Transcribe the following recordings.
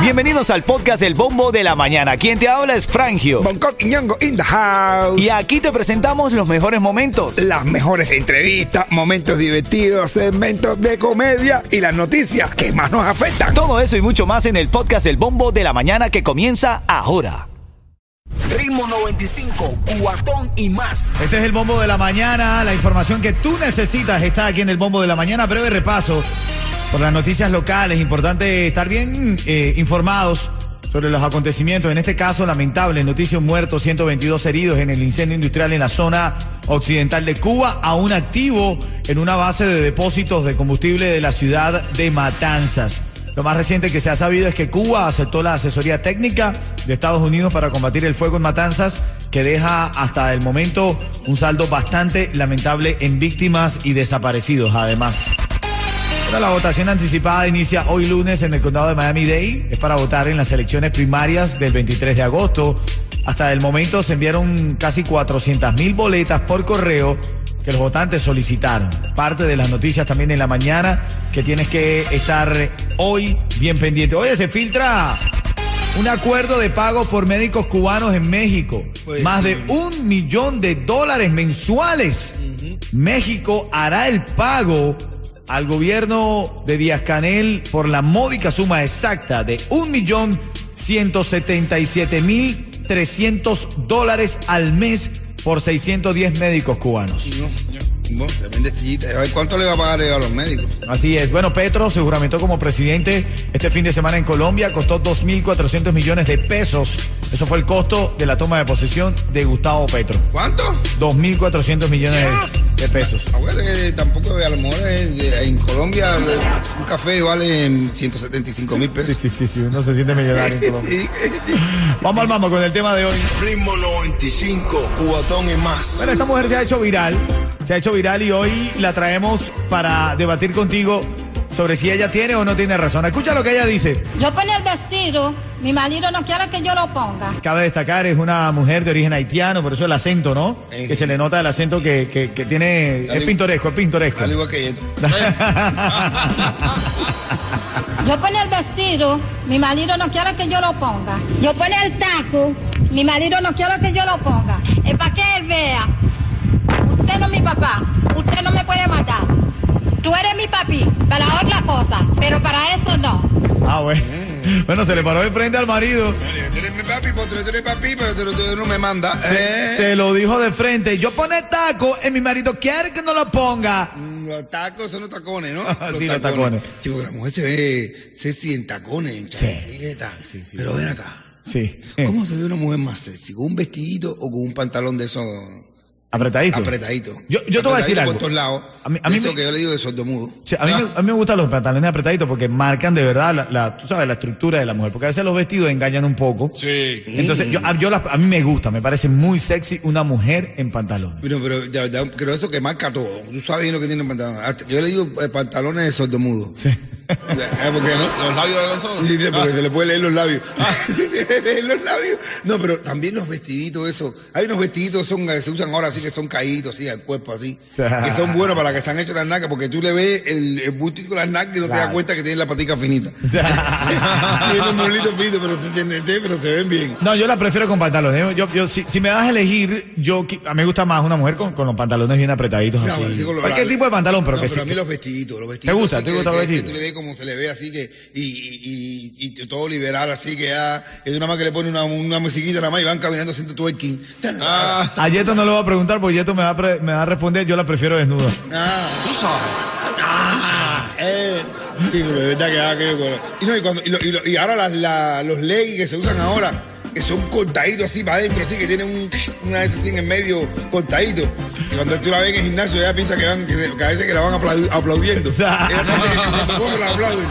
Bienvenidos al podcast El Bombo de la Mañana. Quien te habla es Frangio. Bangkok y Ñongo in the house. Y aquí te presentamos los mejores momentos. Las mejores entrevistas, momentos divertidos, segmentos de comedia y las noticias que más nos afectan. Todo eso y mucho más en el podcast El Bombo de la Mañana que comienza ahora. Ritmo 95, cuatón y más. Este es el bombo de la mañana. La información que tú necesitas está aquí en el bombo de la mañana. Breve repaso por las noticias locales. Importante estar bien eh, informados sobre los acontecimientos. En este caso, lamentable, noticia un muerto, 122 heridos en el incendio industrial en la zona occidental de Cuba, aún activo en una base de depósitos de combustible de la ciudad de Matanzas. Lo más reciente que se ha sabido es que Cuba aceptó la asesoría técnica de Estados Unidos para combatir el fuego en Matanzas, que deja hasta el momento un saldo bastante lamentable en víctimas y desaparecidos, además. Bueno, la votación anticipada inicia hoy lunes en el condado de Miami-Dade. Es para votar en las elecciones primarias del 23 de agosto. Hasta el momento se enviaron casi 400 mil boletas por correo que los votantes solicitaron. Parte de las noticias también en la mañana que tienes que estar hoy bien pendiente. Oye, se filtra un acuerdo de pago por médicos cubanos en México. Pues Más de un millón de dólares mensuales. México hará el pago al gobierno de Díaz Canel por la módica suma exacta de un millón ciento setenta y siete mil trescientos dólares al mes por 610 médicos cubanos. No, ¿cuánto le va a pagar a los médicos? Así es. Bueno, Petro se juramentó como presidente este fin de semana en Colombia. Costó 2.400 millones de pesos. Eso fue el costo de la toma de posesión de Gustavo Petro. ¿Cuánto? 2.400 millones de pesos. Acuérdate que tampoco, a lo mejor eh, en Colombia eh, un café vale 175 mil Sí, pesos. sí, sí, sí. Uno se siente millonario en Colombia. Vamos al mambo con el tema de hoy. Ritmo 95, cuatón y más. Bueno, esta mujer se ha hecho viral. Se ha hecho viral y hoy la traemos para debatir contigo sobre si ella tiene o no tiene razón. Escucha lo que ella dice. Yo pongo el vestido, mi marido no quiere que yo lo ponga. Cabe destacar, es una mujer de origen haitiano, por eso el acento, ¿no? Eh. Que se le nota el acento que, que- que tiene. Es pintoresco, es pintoresco. Al igual que Yeto. Yo pongo el vestido, mi marido no quiere que yo lo ponga. Yo pongo el taco, mi marido no quiere que yo lo ponga. Es para que él vea. Usted no es mi papá, usted no me puede matar. Tú eres mi papi, para la otra cosa, pero para eso no. Ah, bueno. Bueno, se le paró de frente al marido. Tú eres mi papi, potro, tú eres papi, pero tú, tú no me mandas. Se, Eh. se lo dijo de frente. Yo pone taco y mi marido quiere que no lo ponga. Mm, Los tacos son los tacones, ¿no? Sí, los tacones. Sí, porque la mujer se ve sexy en tacones, en chancleta. Sí, sí, Pero ven acá. Sí. ¿Cómo se ve una mujer más sexy? ¿Con un vestidito o con un pantalón de esos Apretadito. apretaditos? Yo- yo te voy a decir Apretadito algo. por todos lados. A mí- a mí Eso me- que yo le digo de sordomudo. Sí, a, mí, a mí me gustan los pantalones apretaditos porque marcan de verdad la, la- tú sabes, la estructura de la mujer. Porque a veces los vestidos engañan un poco. Sí. Entonces, yo, a, yo las- a mí me gusta, me parece muy sexy una mujer en pantalones. Pero, pero, de verdad, pero eso que marca todo. Tú sabes bien lo que tiene el pantalón. Hasta- Yo le digo eh, pantalones de sordomudo. Sí. Eh, porque no, Los labios de los ojos. Sí, sí, porque se le puede leer los labios. Leer los labios. No, pero también los vestiditos, eso. Hay unos vestiditos que son, que se usan ahora así que son caídos, así, al cuerpo, así. que son buenos para que están hechos las nalgas, porque tú le ves el, el bustito de las nalgas y no te das cuenta que tienen la patica finita. Tienen un molito finito, pero, se ven bien. No, yo la prefiero con pantalones. Yo, yo, si, si me das a elegir, yo a mí me gusta más una mujer con, con los pantalones bien apretaditos No, así. Cualquier tipo de pantalón, pero no, que pero sí. a mí los vestiditos, los vestiditos. gusta? sí ¿Te gustan los como se le ve así que, y, y, y, y todo liberal, así que ya, es una más que le pone una, una musiquita nada más y van caminando haciendo twerking. Ah. A Yeto no lo voy a preguntar porque Yeto me va a, pre- me va a responder, yo la prefiero desnuda. Ah, eh. Sí, pero de verdad que ah, que bueno. Y, no, y, cuando, y, lo- y lo- y ahora las- la- los leggings que se usan ahora, que son cortaditos así para adentro, así que tienen un, una vez así en el medio cortadito. Y cuando tú la ves en el gimnasio, ella piensa que, van, que, que a veces que la van aplau- aplaudiendo. Come la aplauden.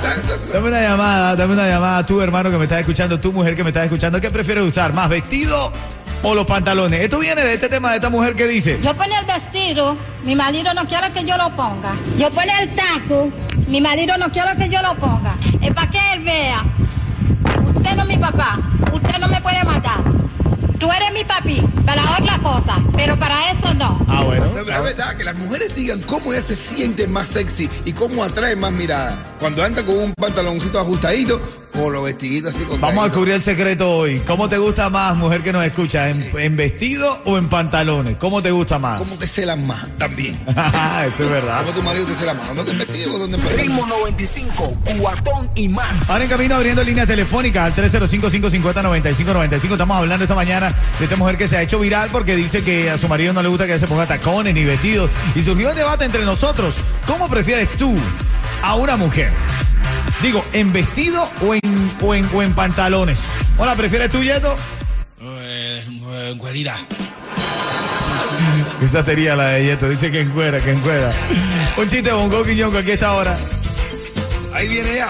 Dame una llamada, dame una llamada, tú hermano que me estás escuchando, tú mujer que me estás escuchando, ¿qué prefieres usar? ¿Más vestido o los pantalones? Esto viene de este tema de esta mujer que dice, Yo pongo el vestido, mi marido no quiere que yo lo ponga. Yo pongo el taco, mi marido no quiere que yo lo ponga. Es para que él vea. Usted no es mi papá, usted no me puede matar. Tú eres mi papi, para otra cosa, pero para eso no. Ah, bueno. Es verdad que las mujeres digan cómo ellas se sienten más sexy y cómo atraen más mirada. Cuando andan con un pantaloncito ajustadito o los vestiditos así con Vamos a descubrir el secreto hoy. ¿Cómo te gusta más, mujer que nos escucha? ¿En, en vestido o en pantalones? ¿Cómo te gusta más? ¿Cómo te celan más también? Eso es verdad. ¿Cómo tu marido te cela más? ¿Dónde te en vestido o dónde en pantalón? Ritmo 95, cuatón y más. Ahora en camino abriendo líneas telefónicas al 305-550-9595. Estamos hablando esta mañana de esta mujer que se ha hecho viral porque dice que a su marido no le gusta que se ponga tacones ni vestidos. Y surgió el debate entre nosotros. ¿Cómo prefieres tú a una mujer? Digo, ¿en vestido o en, o en, o en pantalones? Hola, ¿prefieres tú, Yeto? Eh, güerida. Esa sería la de Yeto. Dice que encuera, que encuera. Un chiste, bongo, quiñongo, aquí a esta hora. Ahí viene ya.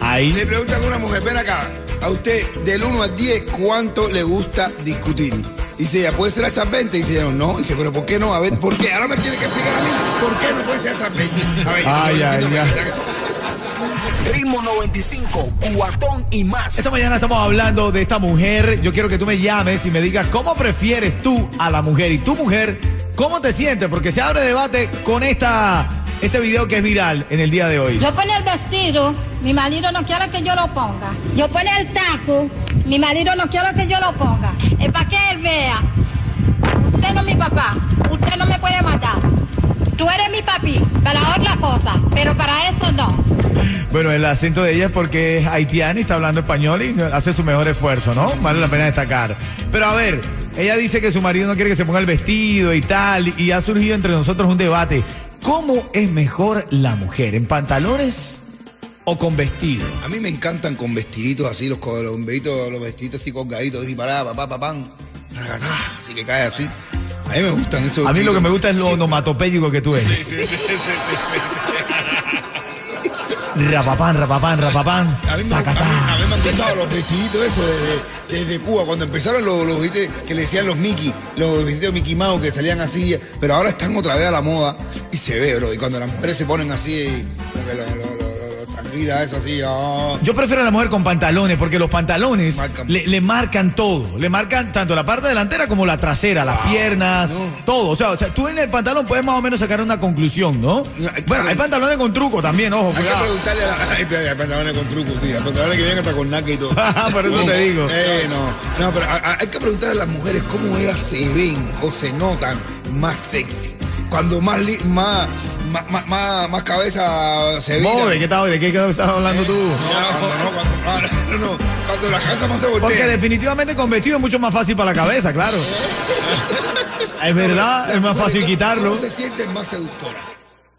Ahí. Le preguntan a una mujer, ven acá, a usted del 1 al 10, ¿cuánto le gusta discutir? Dice ella, ¿puede ser hasta 20? Dice, no. Dice, ¿pero por qué no? A ver, ¿por qué? Ahora me tiene que explicar a mí, ¿por qué no puede ser hasta 20? A ver, ay. Ritmo 95, cuatón y más. Esta mañana estamos hablando de esta mujer. Yo quiero que tú me llames y me digas cómo prefieres tú a la mujer y tu mujer, cómo te sientes, porque se abre debate con esta, este video que es viral en el día de hoy. Yo pone el vestido, mi marido no quiere que yo lo ponga. Yo pone el taco, mi marido no quiere que yo lo ponga. Es para que él vea. Usted no es mi papá, usted no me puede matar. Tú eres mi papi, para otra cosa, pero para. Bueno, el acento de ella es porque es haitiana y está hablando español y hace su mejor esfuerzo, ¿no? Vale la pena destacar. Pero a ver, ella dice que su marido no quiere que se ponga el vestido y tal, y ha surgido entre nosotros un debate. ¿Cómo es mejor la mujer? ¿En pantalones o con vestido? A mí me encantan con vestiditos así, los, los, vestiditos, los vestiditos así colgaditos, así para, papá, papá, así que cae así. A mí me gustan esos A mí lo que me gusta es lo Sí. onomatopéyico que tú eres. Rapapán, rapapán, rapapán. A mí, me, a, mí, Zacatá. a mí me han gustado los vestiditos esos desde, desde Cuba, cuando empezaron los, los viste, que le decían los Mickey, los vestidos Mickey Mouse que salían así, pero ahora están otra vez a la moda y se ve, bro. Y cuando las mujeres se ponen así, como que los lo, lo, así, ah. Yo prefiero a la mujer con pantalones porque los pantalones Marcan. le, le marcan todo. Le marcan tanto la parte delantera como la trasera, las piernas, no. todo. O sea, o sea, tú en el pantalón puedes más o menos sacar una conclusión, ¿no? Bueno, hay pantalones con truco también, ojo, Hay que preguntarle a la. Hay pantalones con trucos, tío. Hay pantalones que vienen hasta con naca y todo. Por eso te digo. Eh, no, no, pero a- hay que preguntarle a las mujeres cómo ellas se ven o se notan más sexy. Cuando más, li- más, más, más, más, más cabeza se Mo, viran. ¿de qué estás, de qué estás hablando tú? No, cuando no, cuando, no, no, cuando la cabeza más se voltea. Porque definitivamente con vestido es mucho más fácil para la cabeza, claro. Es verdad, es más fácil ¿cómo- quitarlo. ¿Cómo se sienten más seductoras?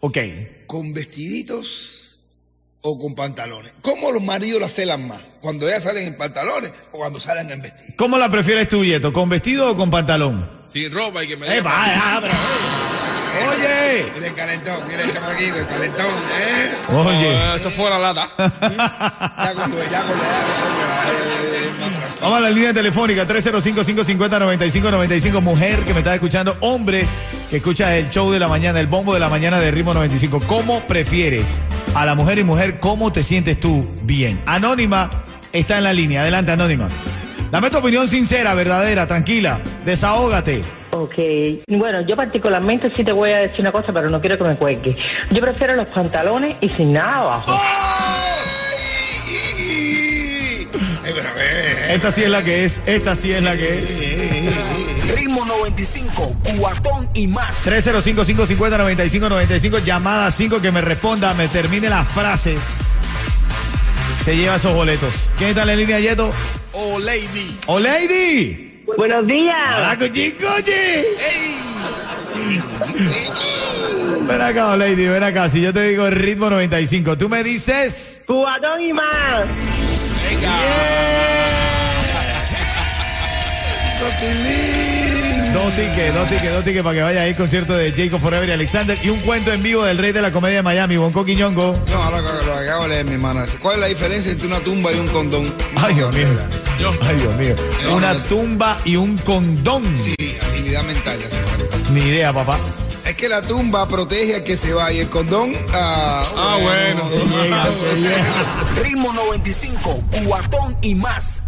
Ok. ¿Con vestiditos o con pantalones? ¿Cómo los maridos la celan más? ¿Cuando ellas salen en pantalones o cuando salen en vestido? ¿Cómo la prefieres tú, Yeto? ¿Con vestido o con pantalón? Sin ropa y que me ¡Eh, va, pero- Oye. Mira el calentón, mira el chamaquito, el calentón, ¿eh? Oye. Eh, esto fue la lata. Ya con tu, ya con la eh, tranquilo. Vamos a la línea telefónica 305-550-9595. Mujer que me está escuchando, hombre que escucha el show de la mañana, el bombo de la mañana de Ritmo 95. ¿Cómo prefieres a la mujer y mujer? ¿Cómo te sientes tú bien? Anónima está en la línea. Adelante, Anónima. Dame tu opinión sincera, verdadera, tranquila. Desahógate. Ok, bueno, yo particularmente sí te voy a decir una cosa, pero no quiero que me cuelgue. Yo prefiero los pantalones y sin nada abajo. ¡Ay! Eh, pero, Esta sí es la que es. Esta sí es la que es. Ritmo 95, cuatón y más. 305-550-9595. Llamada 5 que me responda, me termine la frase. Se lleva esos boletos. ¿Quién está en la línea, Yeto? Oh, lady. ¡Oh, lady! Buenos días. ¡Hola, cuchi, cuchi! Ven acá, lady, ven acá. Si yo te digo ritmo 95, tú me dices. Cubatón y más. Dos tickets, dos tickets, dos tickets para que vaya ahí al concierto de Jacob Forever y Alexander. Y un cuento en vivo del rey de la comedia de Miami, Bonco Quiñongo. No, ahora lo que acabo de leer, mi hermana. ¿Cuál es la diferencia entre una tumba y un condón? Ay, Dios mío. Ay, Dios mío. No, Una no. tumba y un condón. Sí, agilidad mental. ya se cuenta. Ni idea, papá. Es que la tumba protege al que se va y el condón. Ah, Ah, bueno. Llega, llega. Ritmo 95, cuatón y más.